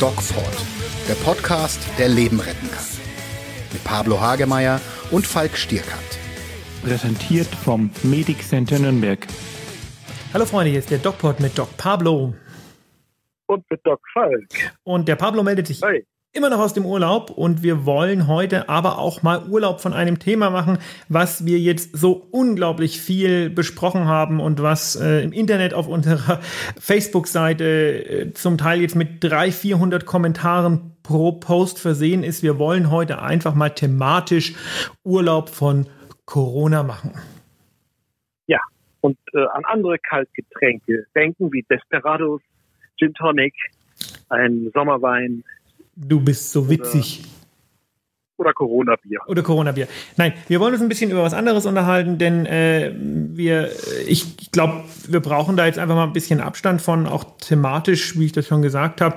DocFort, der Podcast, der Leben retten kann. Mit Pablo Hagemeyer und Falk Stierkant. Präsentiert vom Medic Center Nürnberg. Hallo Freunde, hier ist der DocPod mit Doc Pablo. Und mit Doc Falk. Und der Pablo meldet sich Hi immer noch aus dem Urlaub und wir wollen heute aber auch mal Urlaub von einem Thema machen, was wir jetzt so unglaublich viel besprochen haben und was äh, im Internet auf unserer Facebook-Seite äh, zum Teil jetzt mit 300, 400 Kommentaren pro Post versehen ist. Wir wollen heute einfach mal thematisch Urlaub von Corona machen. Ja, und äh, an andere Kaltgetränke denken wie Desperados, Gin Tonic, ein Sommerwein, Du bist so witzig. Oder Corona-Bier. Oder Corona-Bier. Nein, wir wollen uns ein bisschen über was anderes unterhalten, denn äh, wir, ich, ich glaube, wir brauchen da jetzt einfach mal ein bisschen Abstand von, auch thematisch, wie ich das schon gesagt habe.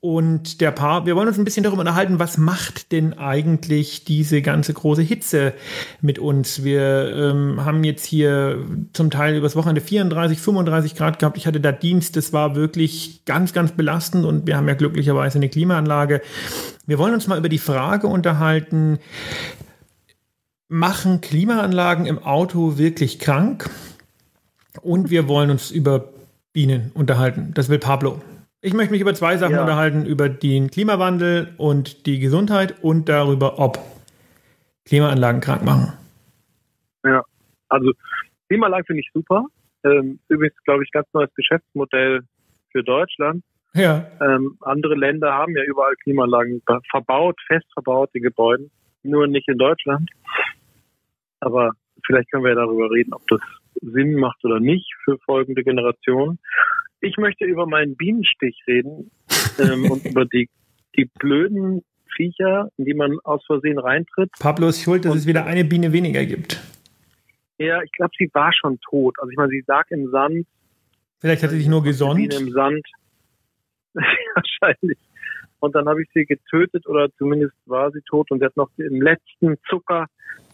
Und der Paar, wir wollen uns ein bisschen darüber unterhalten, was macht denn eigentlich diese ganze große Hitze mit uns? Wir ähm, haben jetzt hier zum Teil übers Wochenende 34, 35 Grad gehabt. Ich hatte da Dienst, das war wirklich ganz, ganz belastend und wir haben ja glücklicherweise eine Klimaanlage. Wir wollen uns mal über die Frage unterhalten, machen Klimaanlagen im Auto wirklich krank? Und wir wollen uns über Bienen unterhalten. Das will Pablo. Ich möchte mich über zwei Sachen ja. unterhalten, über den Klimawandel und die Gesundheit und darüber, ob Klimaanlagen krank machen. Ja, also Klimaanlagen finde ich super. Ähm, übrigens, glaube ich, ganz neues Geschäftsmodell für Deutschland. Ja. Ähm, andere Länder haben ja überall Klimaanlagen verbaut, fest verbaut, die Gebäude, nur nicht in Deutschland. Aber vielleicht können wir ja darüber reden, ob das Sinn macht oder nicht für folgende Generationen. Ich möchte über meinen Bienenstich reden ähm, und über die, die blöden Viecher, in die man aus Versehen reintritt. Pablo ist schuld, dass und, es wieder eine Biene weniger gibt. Ja, ich glaube, sie war schon tot. Also ich meine, sie lag im Sand. Vielleicht hat sie sich nur gesonnt. Biene im Sand. wahrscheinlich. Und dann habe ich sie getötet oder zumindest war sie tot und sie hat noch im letzten Zucker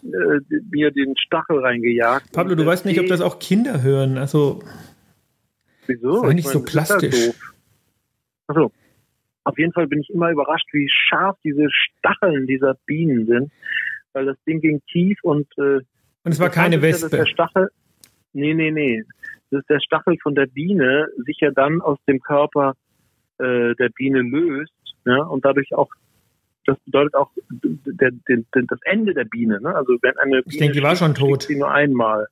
äh, mir den Stachel reingejagt. Pablo, du weißt nicht, ob das auch Kinder hören. Also wieso? Sei nicht so plastisch. Achso. Auf jeden Fall bin ich immer überrascht, wie scharf diese Stacheln dieser Bienen sind, weil das Ding ging tief und äh, und es war keine Wespe. der Stachel, nee, nee, nee. Das ist der Stachel von der Biene sich ja dann aus dem Körper äh, der Biene löst ja, und dadurch auch das bedeutet auch der, der, der, das Ende der Biene. Ne? Also wenn eine Biene ich denke, die war schon tot. Sie nur einmal.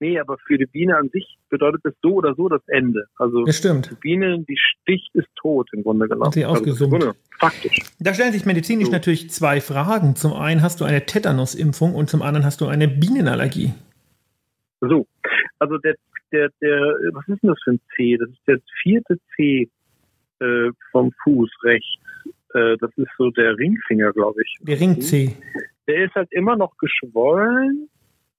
Nee, aber für die Biene an sich bedeutet es so oder so das Ende. Also das stimmt. die Biene, die sticht, ist tot im Grunde genommen. Hat sie ausgesummt. Also faktisch. Da stellen sich medizinisch so. natürlich zwei Fragen. Zum einen hast du eine Tetanusimpfung und zum anderen hast du eine Bienenallergie. So, also der, der, der, was ist denn das für ein C? Das ist der vierte C äh, vom Fuß rechts. Äh, das ist so der Ringfinger, glaube ich. Der Ringzeh. Der ist halt immer noch geschwollen,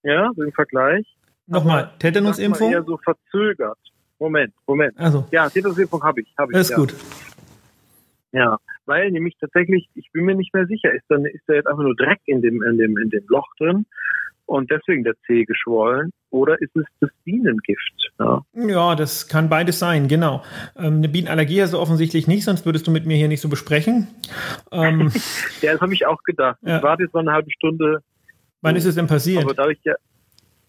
ja, so im Vergleich. Nochmal, Tetanusimpfung? eher so verzögert. Moment, Moment. Also. Ja, Tetanusimpfung habe ich, habe ich. Ist ja. gut. Ja, weil nämlich tatsächlich, ich bin mir nicht mehr sicher, ist dann ist da jetzt einfach nur Dreck in dem in dem in dem Loch drin und deswegen der Zeh geschwollen oder ist es das Bienengift? Ja, ja das kann beides sein, genau. Ähm, eine Bienenallergie hast du offensichtlich nicht, sonst würdest du mit mir hier nicht so besprechen. Ähm, ja, das habe ich auch gedacht. Ja. Ich warte jetzt noch eine halbe Stunde. Wann ist es denn passiert? Aber dadurch ja,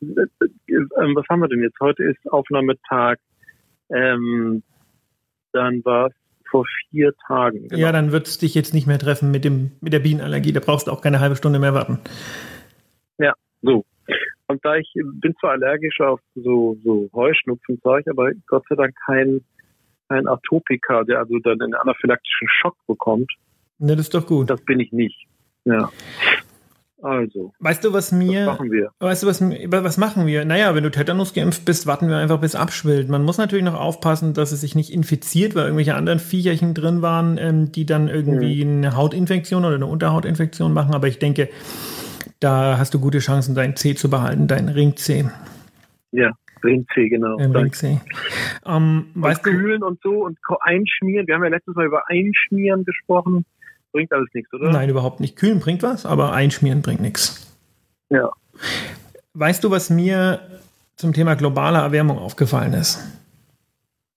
äh, äh, was haben wir denn jetzt? Heute ist Aufnahmetag. Ähm, dann war es vor vier Tagen. Genau. Ja, dann wird es dich jetzt nicht mehr treffen mit, dem, mit der Bienenallergie. Da brauchst du auch keine halbe Stunde mehr warten. Ja, so. Und da ich bin zwar allergisch auf so, so Heuschnupfenzeug, aber Gott sei Dank kein, kein Atopiker, der also dann einen anaphylaktischen Schock bekommt. Ne, das ist doch gut. Das bin ich nicht. Ja. Also. Weißt du, was mir. Was machen wir? Weißt du, was, was machen wir? Naja, wenn du Tetanus geimpft bist, warten wir einfach, bis abschwillt. Man muss natürlich noch aufpassen, dass es sich nicht infiziert, weil irgendwelche anderen Viecherchen drin waren, ähm, die dann irgendwie mhm. eine Hautinfektion oder eine Unterhautinfektion machen. Aber ich denke, da hast du gute Chancen, dein C zu behalten, dein Ring C. Ja, Ring C, genau. Ring C. Ähm, weißt kühlen du, und so und einschmieren. Wir haben ja letztes Mal über Einschmieren gesprochen. Bringt alles nichts, oder? Nein, überhaupt nicht. Kühlen bringt was, aber Einschmieren bringt nichts. Ja. Weißt du, was mir zum Thema globale Erwärmung aufgefallen ist?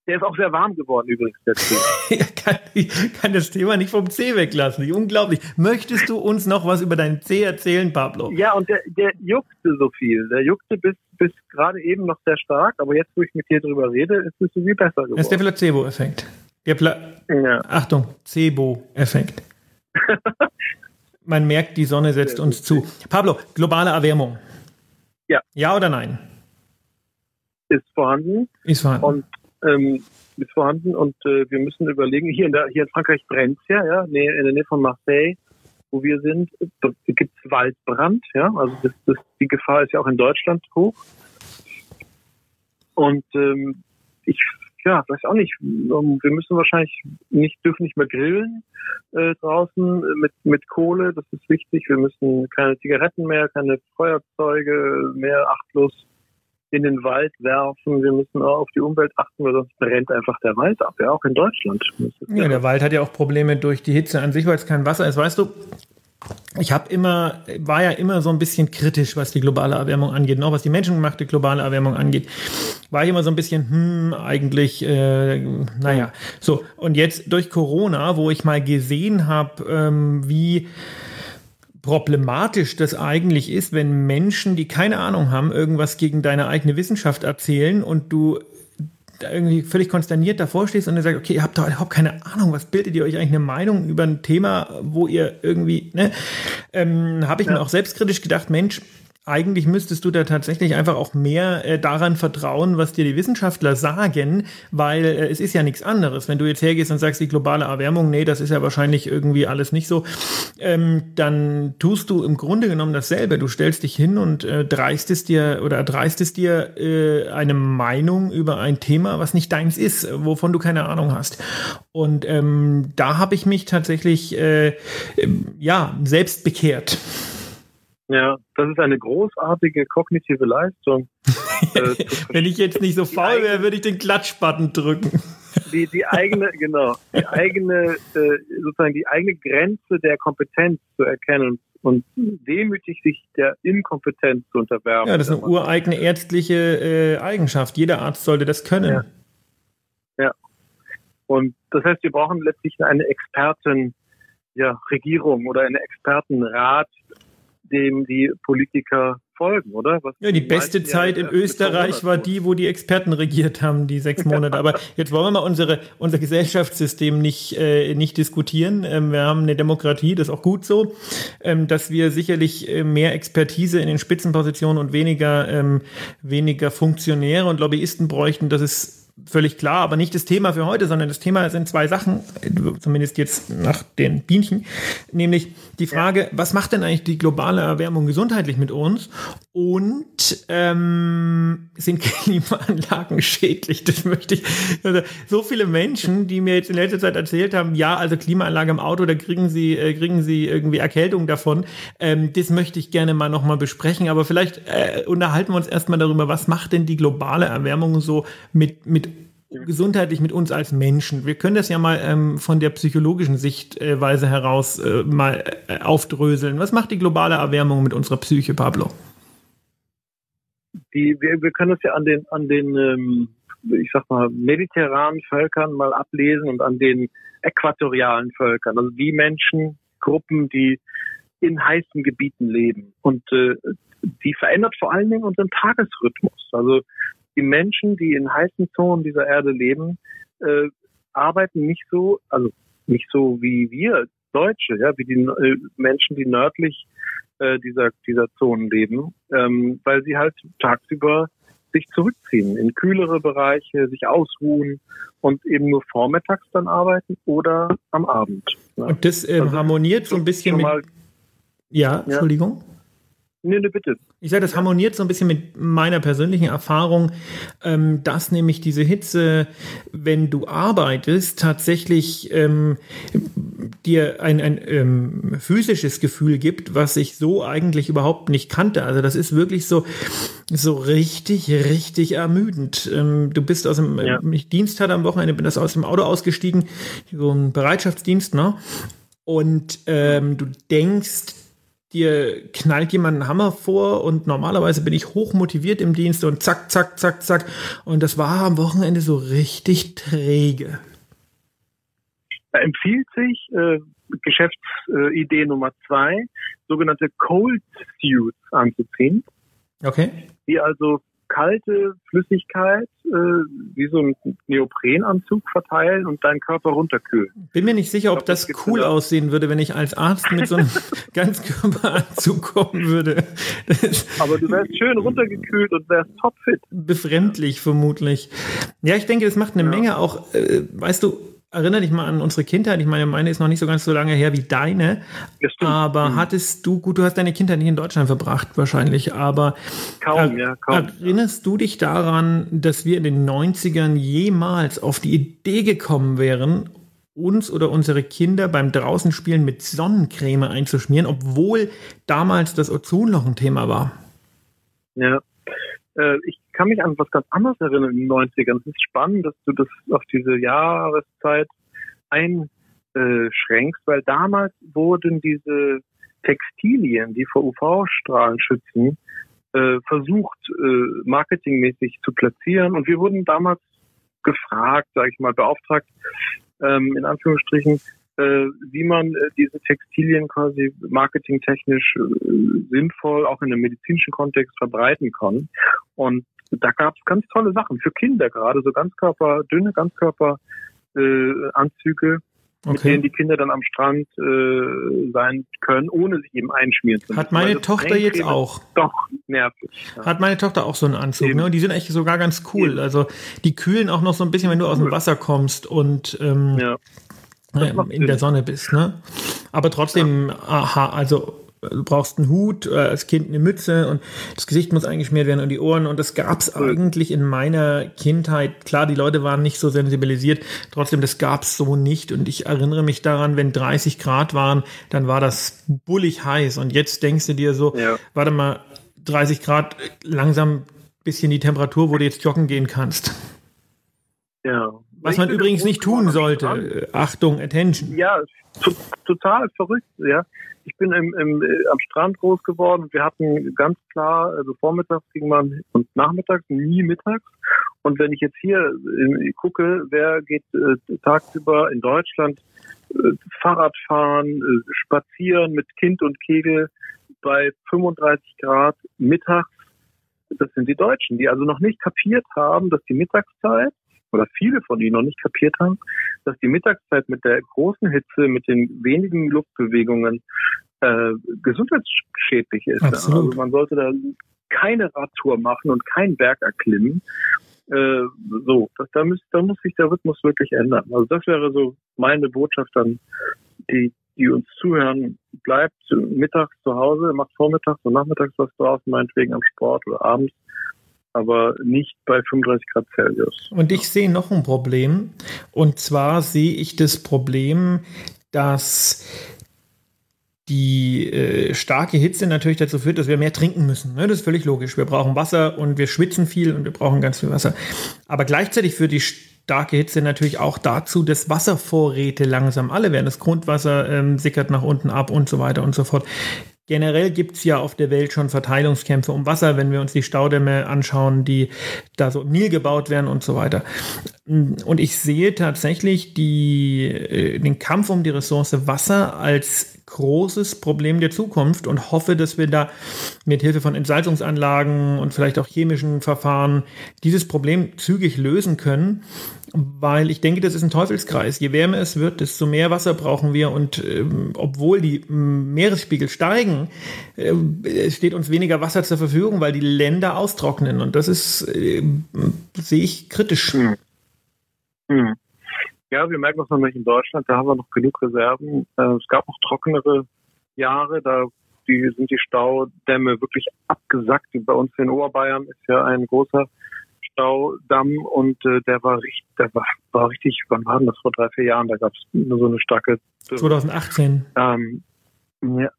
Der ist auch sehr warm geworden übrigens, der Tee. kann, ich kann das Thema nicht vom C weglassen. Unglaublich. Möchtest du uns noch was über deinen C erzählen, Pablo? Ja, und der, der juckte so viel. Der juckte bis, bis gerade eben noch sehr stark, aber jetzt, wo ich mit dir drüber rede, ist es so viel besser geworden. Das ist der Placebo-Effekt. Der Pla ja. Achtung, Cebo-Effekt. Man merkt, die Sonne setzt uns zu. Pablo, globale Erwärmung. Ja. Ja oder nein? Ist vorhanden. Ist vorhanden. Und ähm, ist vorhanden und äh, wir müssen überlegen, hier in, der, hier in Frankreich brennt ja, ja, nee, in der Nähe von Marseille, wo wir sind, gibt es Waldbrand, ja, also das, das, die Gefahr ist ja auch in Deutschland hoch. Und ähm, ich ja, weiß auch nicht. Ähm, wir müssen wahrscheinlich nicht, dürfen nicht mehr grillen äh, draußen mit, mit Kohle, das ist wichtig. Wir müssen keine Zigaretten mehr, keine Feuerzeuge mehr achtlos in den Wald werfen. Wir müssen auch auf die Umwelt achten, weil sonst brennt einfach der Wald ab, ja, auch in Deutschland. Ja, der Wald hat ja auch Probleme durch die Hitze an sich, weil es kein Wasser ist. Weißt du, ich habe immer, war ja immer so ein bisschen kritisch, was die globale Erwärmung angeht, noch was die menschengemachte globale Erwärmung angeht. War ich immer so ein bisschen, hm, eigentlich, äh, naja. So, und jetzt durch Corona, wo ich mal gesehen habe, ähm, wie problematisch das eigentlich ist, wenn Menschen, die keine Ahnung haben, irgendwas gegen deine eigene Wissenschaft erzählen und du irgendwie völlig konsterniert davor stehst und dann sagst, okay, ihr habt doch überhaupt keine Ahnung, was bildet ihr euch eigentlich eine Meinung über ein Thema, wo ihr irgendwie, ne, ähm, habe ich ja. mir auch selbstkritisch gedacht, Mensch, eigentlich müsstest du da tatsächlich einfach auch mehr äh, daran vertrauen, was dir die Wissenschaftler sagen, weil äh, es ist ja nichts anderes. Wenn du jetzt hergehst und sagst, die globale Erwärmung, nee, das ist ja wahrscheinlich irgendwie alles nicht so, ähm, dann tust du im Grunde genommen dasselbe. Du stellst dich hin und äh, dreistest dir oder erdreistest dir äh, eine Meinung über ein Thema, was nicht deins ist, wovon du keine Ahnung hast. Und ähm, da habe ich mich tatsächlich äh, ja selbst bekehrt. Ja, das ist eine großartige kognitive Leistung. äh, Wenn ich jetzt nicht so faul wäre, würde ich den Klatschbutton drücken. Die, die eigene, genau, die eigene, äh, sozusagen die eigene Grenze der Kompetenz zu erkennen und demütig sich der Inkompetenz zu unterwerfen. Ja, das ist eine ureigene ärztliche äh, Eigenschaft. Jeder Arzt sollte das können. Ja. ja. Und das heißt, wir brauchen letztlich eine Experten, ja, Regierung oder einen Expertenrat, dem die Politiker folgen, oder? Was ja, die beste Zeit in Österreich war die, wo die Experten regiert haben, die sechs Monate. Aber jetzt wollen wir mal unsere, unser Gesellschaftssystem nicht, äh, nicht diskutieren. Ähm, wir haben eine Demokratie, das ist auch gut so, ähm, dass wir sicherlich äh, mehr Expertise in den Spitzenpositionen und weniger, ähm, weniger Funktionäre und Lobbyisten bräuchten. Das ist völlig klar, aber nicht das Thema für heute, sondern das Thema sind zwei Sachen, zumindest jetzt nach den Bienchen, nämlich die Frage, was macht denn eigentlich die globale Erwärmung gesundheitlich mit uns und ähm, sind Klimaanlagen schädlich? Das möchte ich. Also, so viele Menschen, die mir jetzt in letzter Zeit erzählt haben, ja, also Klimaanlage im Auto, da kriegen sie äh, kriegen sie irgendwie Erkältung davon. Ähm, das möchte ich gerne mal nochmal besprechen, aber vielleicht äh, unterhalten wir uns erstmal darüber, was macht denn die globale Erwärmung so mit mit gesundheitlich mit uns als Menschen. Wir können das ja mal ähm, von der psychologischen Sichtweise heraus äh, mal äh, aufdröseln. Was macht die globale Erwärmung mit unserer Psyche, Pablo? Die, wir, wir können das ja an den, an den ähm, ich sag mal, mediterranen Völkern mal ablesen und an den äquatorialen Völkern. Also die Menschengruppen, die in heißen Gebieten leben. Und äh, die verändert vor allen Dingen unseren Tagesrhythmus. Also die Menschen, die in heißen Zonen dieser Erde leben, äh, arbeiten nicht so, also nicht so wie wir Deutsche, ja, wie die äh, Menschen, die nördlich äh, dieser dieser Zonen leben, ähm, weil sie halt tagsüber sich zurückziehen in kühlere Bereiche, sich ausruhen und eben nur vormittags dann arbeiten oder am Abend. Ja. Und das ähm, also, harmoniert so ein bisschen mit. Ja, Entschuldigung. Ja. Nee, nee, bitte. Ich sage, das harmoniert so ein bisschen mit meiner persönlichen Erfahrung, ähm, dass nämlich diese Hitze, wenn du arbeitest, tatsächlich ähm, dir ein, ein ähm, physisches Gefühl gibt, was ich so eigentlich überhaupt nicht kannte. Also das ist wirklich so, so richtig, richtig ermüdend. Ähm, du bist aus dem ja. äh, Dienst hatte am Wochenende, bin das aus dem Auto ausgestiegen, so ein Bereitschaftsdienst, ne? Und ähm, du denkst, dir knallt jemand einen Hammer vor und normalerweise bin ich hoch motiviert im Dienst und zack, zack, zack, zack. Und das war am Wochenende so richtig träge. Da empfiehlt sich äh, Geschäftsidee Nummer zwei, sogenannte Cold Suits anzuziehen. Okay. Die also kalte Flüssigkeit äh, wie so ein Neoprenanzug verteilen und deinen Körper runterkühlen. Bin mir nicht sicher, ob glaub, das, das cool aussehen würde, wenn ich als Arzt mit so einem Ganzkörperanzug kommen würde. Aber du wärst schön runtergekühlt und wärst topfit. Befremdlich vermutlich. Ja, ich denke, das macht eine ja. Menge auch, äh, weißt du, erinnere dich mal an unsere Kindheit. Ich meine, meine ist noch nicht so ganz so lange her wie deine. Aber mhm. hattest du, gut, du hast deine Kindheit nicht in Deutschland verbracht wahrscheinlich, aber kaum, ja, kaum. erinnerst du dich daran, dass wir in den 90ern jemals auf die Idee gekommen wären, uns oder unsere Kinder beim Draußenspielen mit Sonnencreme einzuschmieren, obwohl damals das Ozonloch ein Thema war? Ja, äh, ich kann mich an was ganz anderes erinnern in den 90ern. Es ist spannend, dass du das auf diese Jahreszeit einschränkst, weil damals wurden diese Textilien, die vor UV-Strahlen schützen, äh, versucht, äh, marketingmäßig zu platzieren. Und wir wurden damals gefragt, sage ich mal, beauftragt, ähm, in Anführungsstrichen, äh, wie man diese Textilien quasi marketingtechnisch sinnvoll auch in einem medizinischen Kontext verbreiten kann. Und da gab es ganz tolle Sachen für Kinder gerade, so Ganzkörper, dünne Ganzkörperanzüge, äh, okay. mit denen die Kinder dann am Strand äh, sein können, ohne sich eben einschmieren zu müssen. Hat meine Tochter jetzt auch. Doch, nervig. Ja. Hat meine Tochter auch so einen Anzug, ne? Und die sind echt sogar ganz cool. Eben. Also die kühlen auch noch so ein bisschen, wenn du aus dem Wasser kommst und ähm, ja in der Sonne bist, ne? Aber trotzdem, ja. aha, also du brauchst einen Hut, äh, als Kind eine Mütze und das Gesicht muss eingeschmiert werden und die Ohren und das gab es eigentlich in meiner Kindheit. Klar, die Leute waren nicht so sensibilisiert, trotzdem, das gab es so nicht und ich erinnere mich daran, wenn 30 Grad waren, dann war das bullig heiß und jetzt denkst du dir so, ja. warte mal, 30 Grad, langsam bisschen die Temperatur, wo du jetzt joggen gehen kannst. Ja, was man übrigens nicht tun sollte. Achtung, Attention. Ja, total verrückt, ja. Ich bin im, im, äh, am Strand groß geworden und wir hatten ganz klar, also vormittags ging man und nachmittags, nie mittags. Und wenn ich jetzt hier äh, gucke, wer geht äh, tagsüber in Deutschland äh, Fahrrad fahren, äh, spazieren mit Kind und Kegel bei 35 Grad mittags, das sind die Deutschen, die also noch nicht kapiert haben, dass die Mittagszeit oder viele von ihnen noch nicht kapiert haben, dass die Mittagszeit mit der großen Hitze, mit den wenigen Luftbewegungen äh, gesundheitsschädlich ist. Absolut. Also man sollte da keine Radtour machen und kein Berg erklimmen. Äh, so, das, da, muss, da muss sich der Rhythmus wirklich ändern. Also das wäre so meine Botschaft dann, die, die uns zuhören, bleibt mittags zu Hause, macht vormittags und nachmittags was draußen, meinetwegen am Sport oder abends aber nicht bei 35 Grad Celsius. Und ich sehe noch ein Problem. Und zwar sehe ich das Problem, dass die äh, starke Hitze natürlich dazu führt, dass wir mehr trinken müssen. Ne? Das ist völlig logisch. Wir brauchen Wasser und wir schwitzen viel und wir brauchen ganz viel Wasser. Aber gleichzeitig führt die starke Hitze natürlich auch dazu, dass Wasservorräte langsam alle werden. Das Grundwasser ähm, sickert nach unten ab und so weiter und so fort. Generell gibt es ja auf der Welt schon Verteilungskämpfe um Wasser, wenn wir uns die Staudämme anschauen, die da so im Nil gebaut werden und so weiter. Und ich sehe tatsächlich die, äh, den Kampf um die Ressource Wasser als großes Problem der Zukunft und hoffe, dass wir da mit Hilfe von Entsalzungsanlagen und vielleicht auch chemischen Verfahren dieses Problem zügig lösen können weil ich denke, das ist ein Teufelskreis. Je wärmer es wird, desto mehr Wasser brauchen wir und ähm, obwohl die ähm, Meeresspiegel steigen, äh, steht uns weniger Wasser zur Verfügung, weil die Länder austrocknen und das ist, äh, sehe ich kritisch. Hm. Hm. Ja, wir merken das nämlich in Deutschland, da haben wir noch genug Reserven. Äh, es gab noch trockenere Jahre, da die, sind die Staudämme wirklich abgesackt. Bei uns in Oberbayern ist ja ein großer Staudamm und äh, der war richtig, der war, war richtig, wann war denn das vor drei, vier Jahren? Da gab es nur so eine starke 2018. Ähm, ja,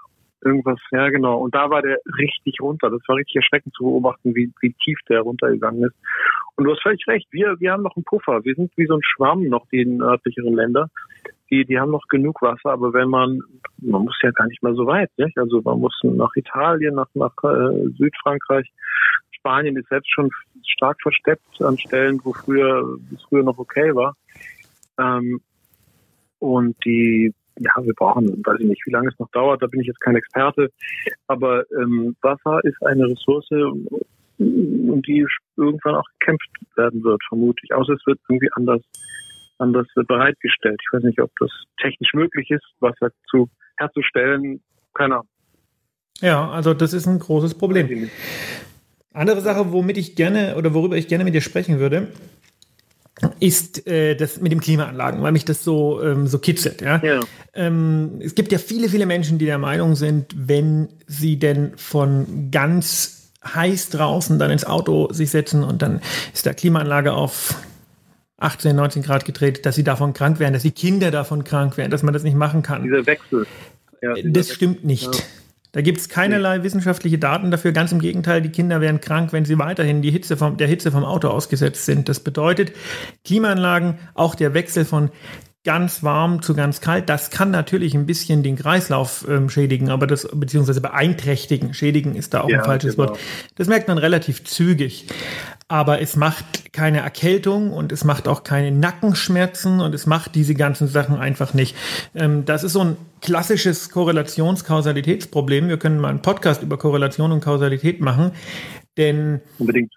irgendwas, ja genau. Und da war der richtig runter. Das war richtig erschreckend zu beobachten, wie, wie tief der runtergegangen ist. Und du hast völlig recht, wir, wir haben noch einen Puffer. Wir sind wie so ein Schwamm noch, die nördlicheren Länder. die, die haben noch genug Wasser, aber wenn man, man muss ja gar nicht mal so weit, nicht? Also man muss nach Italien, nach, nach äh, Südfrankreich, Spanien ist selbst schon stark versteppt an Stellen, wo früher, es früher noch okay war. Ähm, und die, ja, wir brauchen, weiß ich nicht, wie lange es noch dauert, da bin ich jetzt kein Experte, aber ähm, Wasser ist eine Ressource, um die irgendwann auch gekämpft werden wird, vermutlich. Außer es wird irgendwie anders, anders bereitgestellt. Ich weiß nicht, ob das technisch möglich ist, Wasser zu herzustellen. Keine Ahnung. Ja, also das ist ein großes Problem. Andere Sache, womit ich gerne oder worüber ich gerne mit dir sprechen würde, ist äh, das mit dem Klimaanlagen, weil mich das so, ähm, so kitzelt. Ja? ja. Ähm, es gibt ja viele, viele Menschen, die der Meinung sind, wenn sie denn von ganz heiß draußen dann ins Auto sich setzen und dann ist der Klimaanlage auf 18, 19 Grad gedreht, dass sie davon krank werden, dass die Kinder davon krank werden, dass man das nicht machen kann. Dieser Wechsel. Ja, dieser das stimmt nicht. Ja. Da gibt es keinerlei wissenschaftliche Daten dafür. Ganz im Gegenteil, die Kinder werden krank, wenn sie weiterhin die Hitze vom, der Hitze vom Auto ausgesetzt sind. Das bedeutet, Klimaanlagen, auch der Wechsel von ganz warm zu ganz kalt. Das kann natürlich ein bisschen den Kreislauf ähm, schädigen, aber das beziehungsweise beeinträchtigen. Schädigen ist da auch ja, ein falsches genau. Wort. Das merkt man relativ zügig. Aber es macht keine Erkältung und es macht auch keine Nackenschmerzen und es macht diese ganzen Sachen einfach nicht. Ähm, das ist so ein klassisches Korrelations-Kausalitätsproblem. Wir können mal einen Podcast über Korrelation und Kausalität machen, denn Unbedingt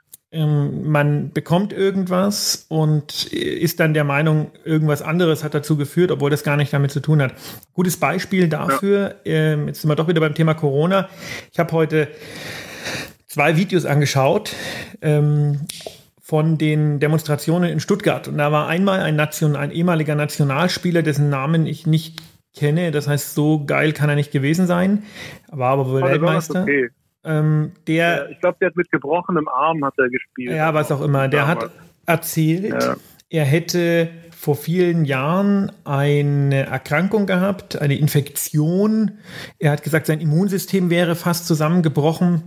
man bekommt irgendwas und ist dann der Meinung, irgendwas anderes hat dazu geführt, obwohl das gar nicht damit zu tun hat. Gutes Beispiel dafür, ja. ähm, jetzt sind wir doch wieder beim Thema Corona. Ich habe heute zwei Videos angeschaut ähm, von den Demonstrationen in Stuttgart. Und da war einmal ein, Nation, ein ehemaliger Nationalspieler, dessen Namen ich nicht kenne. Das heißt, so geil kann er nicht gewesen sein. War aber wohl Weltmeister. Okay. Ähm, der, ich glaube, der hat mit gebrochenem Arm hat er gespielt. Ja, was auch immer. Der hat erzählt, ja. er hätte vor vielen Jahren eine Erkrankung gehabt, eine Infektion. Er hat gesagt, sein Immunsystem wäre fast zusammengebrochen,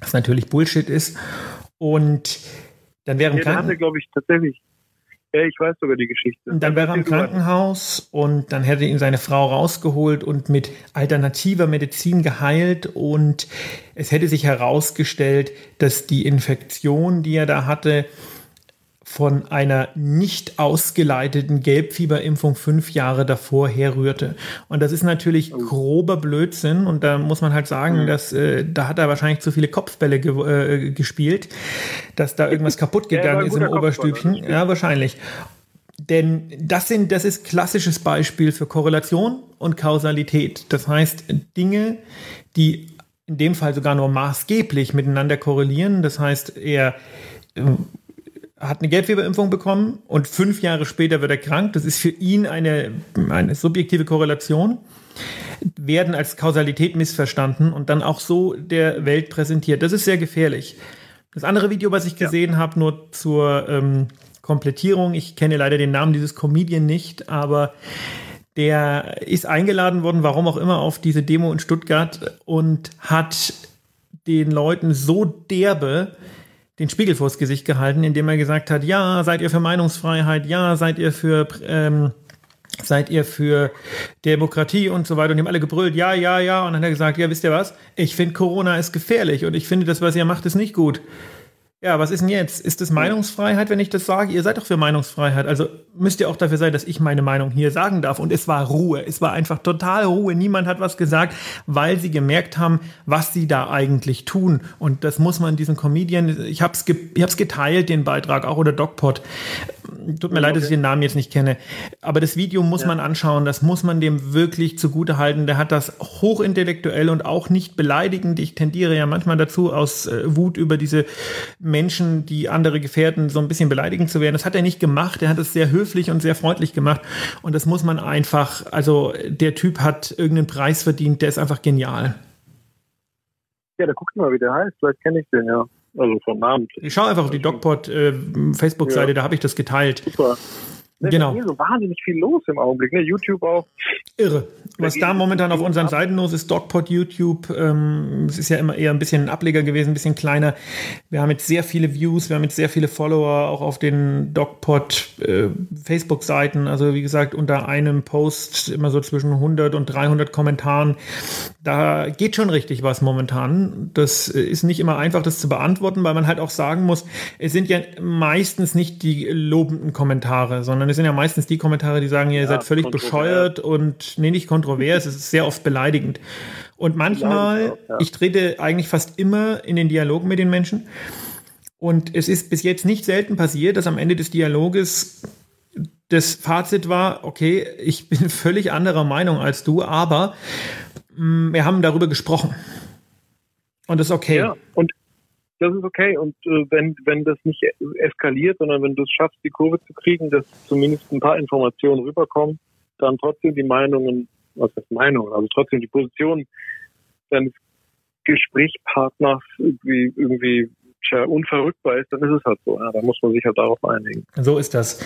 was natürlich Bullshit ist. Und dann wäre ja, Kranken hatte, glaube ich, tatsächlich ja, ich weiß sogar die Geschichte. Und dann wäre er im Krankenhaus und dann hätte ihn seine Frau rausgeholt und mit alternativer Medizin geheilt und es hätte sich herausgestellt, dass die Infektion, die er da hatte, von einer nicht ausgeleiteten Gelbfieberimpfung fünf Jahre davor herrührte. Und das ist natürlich oh. grober Blödsinn. Und da muss man halt sagen, dass äh, da hat er wahrscheinlich zu viele Kopfbälle ge äh, gespielt, dass da irgendwas kaputt gegangen ja, ist im Oberstübchen. Ja, wahrscheinlich. Denn das sind, das ist klassisches Beispiel für Korrelation und Kausalität. Das heißt, Dinge, die in dem Fall sogar nur maßgeblich miteinander korrelieren. Das heißt, er hat eine Gelbfieberimpfung bekommen und fünf Jahre später wird er krank. Das ist für ihn eine, eine subjektive Korrelation, werden als Kausalität missverstanden und dann auch so der Welt präsentiert. Das ist sehr gefährlich. Das andere Video, was ich gesehen ja. habe, nur zur ähm, Komplettierung, ich kenne leider den Namen dieses Comedian nicht, aber der ist eingeladen worden, warum auch immer, auf diese Demo in Stuttgart und hat den Leuten so derbe den Spiegel vors Gesicht gehalten, indem er gesagt hat, ja, seid ihr für Meinungsfreiheit, ja, seid ihr für ähm, seid ihr für Demokratie und so weiter. Und die haben alle gebrüllt, ja, ja, ja. Und dann hat er gesagt, ja, wisst ihr was, ich finde Corona ist gefährlich und ich finde das, was ihr macht, ist nicht gut. Ja, was ist denn jetzt? Ist das Meinungsfreiheit, wenn ich das sage? Ihr seid doch für Meinungsfreiheit. Also müsst ihr auch dafür sein, dass ich meine Meinung hier sagen darf. Und es war Ruhe. Es war einfach total Ruhe. Niemand hat was gesagt, weil sie gemerkt haben, was sie da eigentlich tun. Und das muss man diesen Comedian, ich habe es ge geteilt, den Beitrag, auch oder DocPod. Tut mir okay. leid, dass ich den Namen jetzt nicht kenne. Aber das Video muss ja. man anschauen. Das muss man dem wirklich zugute halten. Der hat das hochintellektuell und auch nicht beleidigend. Ich tendiere ja manchmal dazu, aus äh, Wut über diese Menschen, die andere gefährden, so ein bisschen beleidigend zu werden. Das hat er nicht gemacht. Er hat es sehr höflich und sehr freundlich gemacht. Und das muss man einfach, also der Typ hat irgendeinen Preis verdient. Der ist einfach genial. Ja, da guckst du mal, wie der heißt. Vielleicht kenne ich den, ja. Also vom Namen. Ich schaue einfach auf die DocPod äh, Facebook-Seite, ja. da habe ich das geteilt. Super. Ne? Genau. Hier so wahnsinnig viel los im Augenblick. Ne? YouTube auch. Irre. Was da momentan auf unseren Seiten los ist, Dogpod YouTube, ähm, es ist ja immer eher ein bisschen ein Ableger gewesen, ein bisschen kleiner. Wir haben jetzt sehr viele Views, wir haben jetzt sehr viele Follower auch auf den Dogpod äh, Facebook-Seiten. Also wie gesagt, unter einem Post immer so zwischen 100 und 300 Kommentaren. Da geht schon richtig was momentan. Das ist nicht immer einfach, das zu beantworten, weil man halt auch sagen muss, es sind ja meistens nicht die lobenden Kommentare, sondern es sind ja meistens die Kommentare, die sagen, ihr Ja, seid völlig bescheuert und nee, nicht kontrovers, es ist sehr oft beleidigend. Und manchmal, auch, ja. ich trete eigentlich fast immer in den Dialog mit den Menschen. Und es ist bis jetzt nicht selten passiert, dass am Ende des Dialoges das Fazit war, okay, ich bin völlig anderer Meinung als du, aber mh, wir haben darüber gesprochen. Und das ist okay. Ja, und das ist okay. Und äh, wenn, wenn das nicht eskaliert, sondern wenn du es schaffst, die Kurve zu kriegen, dass zumindest ein paar Informationen rüberkommen, dann trotzdem die Meinungen, was heißt Meinungen, also trotzdem die Position deines Gesprächspartners irgendwie, irgendwie tja, unverrückbar ist, dann ist es halt so. Ja, da muss man sich halt darauf einigen. So ist das.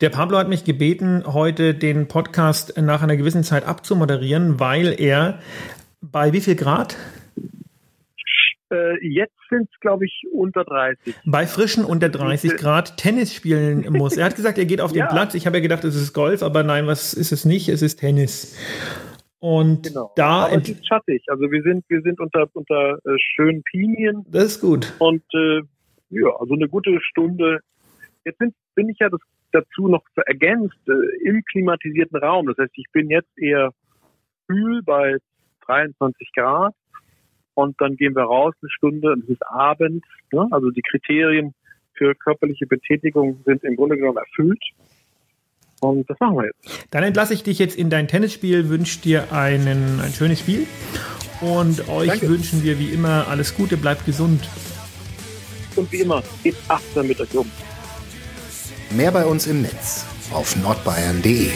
Der Pablo hat mich gebeten, heute den Podcast nach einer gewissen Zeit abzumoderieren, weil er bei wie viel Grad? Äh, jetzt sind es, glaube ich, unter 30. Bei frischen unter 30 Grad Tennis spielen muss. Er hat gesagt, er geht auf den Ja. Platz. Ich habe ja gedacht, es ist Golf, aber nein, was ist es nicht? Es ist Tennis. Und Genau. da, Aber es ist schattig. Also wir sind, wir sind unter, unter äh, schönen Pinien das ist gut. und äh, ja, also eine gute Stunde. Jetzt bin, bin ich ja das, dazu noch ergänzt äh, im klimatisierten Raum. Das heißt, ich bin jetzt eher kühl bei 23 Grad und dann gehen wir raus eine Stunde und es ist abends. Ne? Also die Kriterien für körperliche Betätigung sind im Grunde genommen erfüllt. Und das machen wir jetzt. Dann entlasse ich dich jetzt in dein Tennisspiel, wünsche dir einen, ein schönes Spiel und euch Danke. wünschen wir wie immer alles Gute, bleibt gesund. Und wie immer, geht achtsam mit euch um. Mehr bei uns im Netz auf nordbayern.de.